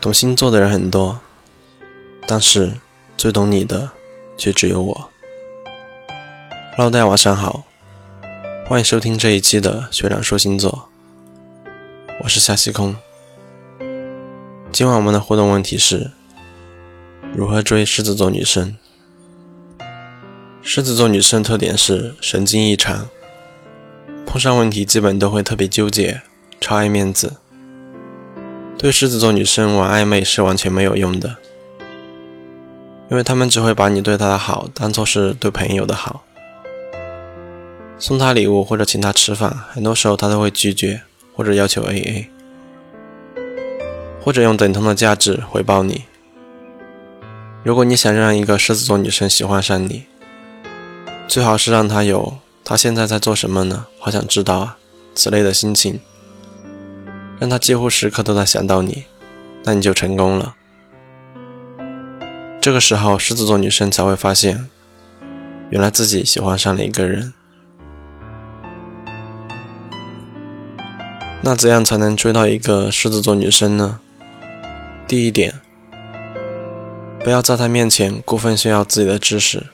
懂星座的人很多，但是最懂你的却只有我。Hello，大家晚上好，欢迎收听这一期的学长说星座，我是夏西空。今晚我们的互动问题是：如何追狮子座女生？狮子座女生特点是神经异常，碰上问题基本都会特别纠结，超爱面子。对狮子座女生玩暧昧是完全没有用的，因为他们只会把你对她的好当做是对朋友的好。送她礼物或者请她吃饭，很多时候她都会拒绝，或者要求 AA，或者用等同的价值回报你。如果你想让一个狮子座女生喜欢上你，最好是让她有“她现在在做什么呢？好想知道啊”此类的心情。让他几乎时刻都在想到你，那你就成功了。这个时候，狮子座女生才会发现，原来自己喜欢上了一个人。那怎样才能追到一个狮子座女生呢？第一点，不要在她面前过分炫耀自己的知识，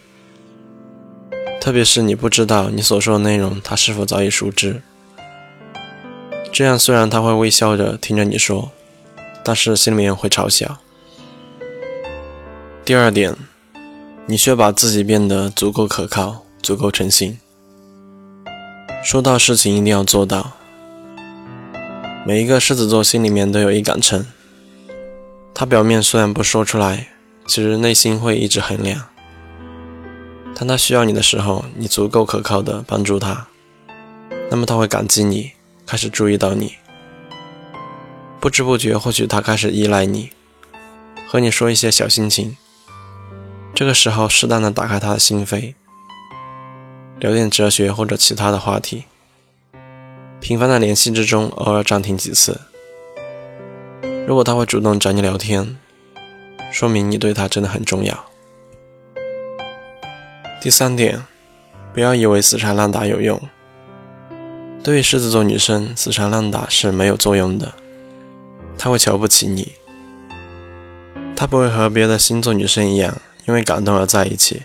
特别是你不知道你所说的内容，她是否早已熟知。这样虽然他会微笑着听着你说，但是心里面会嘲笑。第二点，你需要把自己变得足够可靠，足够诚信。说到事情一定要做到。每一个狮子座心里面都有一杆秤，他表面虽然不说出来，其实内心会一直衡量。当他需要你的时候，你足够可靠的帮助他，那么他会感激你。开始注意到你，不知不觉，或许他开始依赖你，和你说一些小心情。这个时候，适当的打开他的心扉，聊点哲学或者其他的话题。频繁的联系之中，偶尔暂停几次。如果他会主动找你聊天，说明你对他真的很重要。第三点，不要以为死缠烂打有用。对于狮子座女生，死缠烂打是没有作用的。她会瞧不起你，她不会和别的星座女生一样，因为感动而在一起。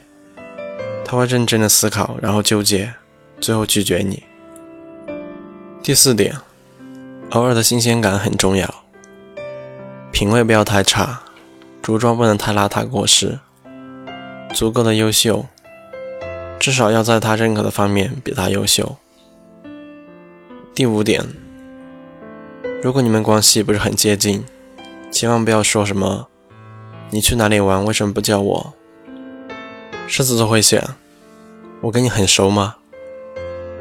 她会认真的思考，然后纠结，最后拒绝你。第四点，偶尔的新鲜感很重要。品味不要太差，着装不能太邋遢过时，足够的优秀，至少要在她认可的方面比她优秀。第五点，如果你们关系不是很接近，千万不要说什么“你去哪里玩？为什么不叫我？”狮子座会想：“我跟你很熟吗？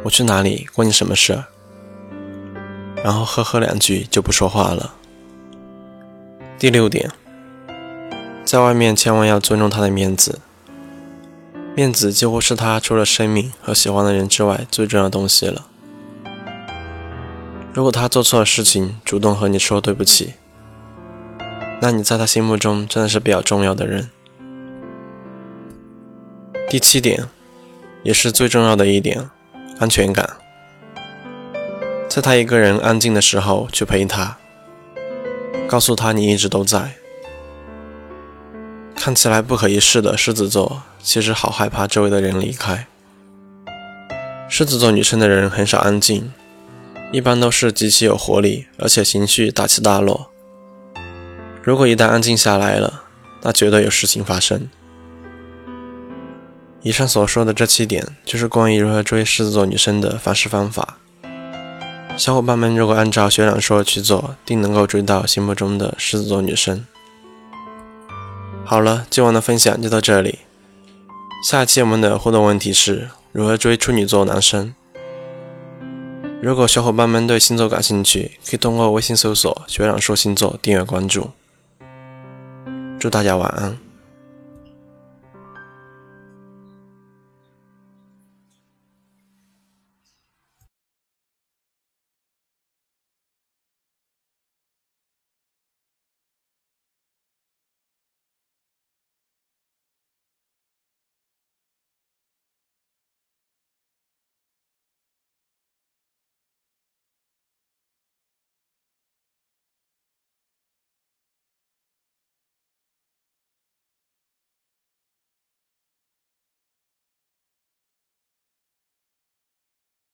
我去哪里关你什么事？”然后呵呵两句就不说话了。第六点，在外面千万要尊重他的面子，面子几乎是他除了生命和喜欢的人之外最重要的东西了。如果他做错了事情，主动和你说对不起，那你在他心目中真的是比较重要的人。第七点，也是最重要的一点，安全感。在他一个人安静的时候去陪他，告诉他你一直都在。看起来不可一世的狮子座，其实好害怕周围的人离开。狮子座女生的人很少安静。一般都是极其有活力，而且情绪大起大落。如果一旦安静下来了，那绝对有事情发生。以上所说的这七点，就是关于如何追狮子座女生的方式方法。小伙伴们如果按照学长说的去做，定能够追到心目中的狮子座女生。好了，今晚的分享就到这里。下期我们的互动问题是如何追处女座男生。如果小伙伴们对星座感兴趣，可以通过微信搜索“学长说星座”订阅关注。祝大家晚安。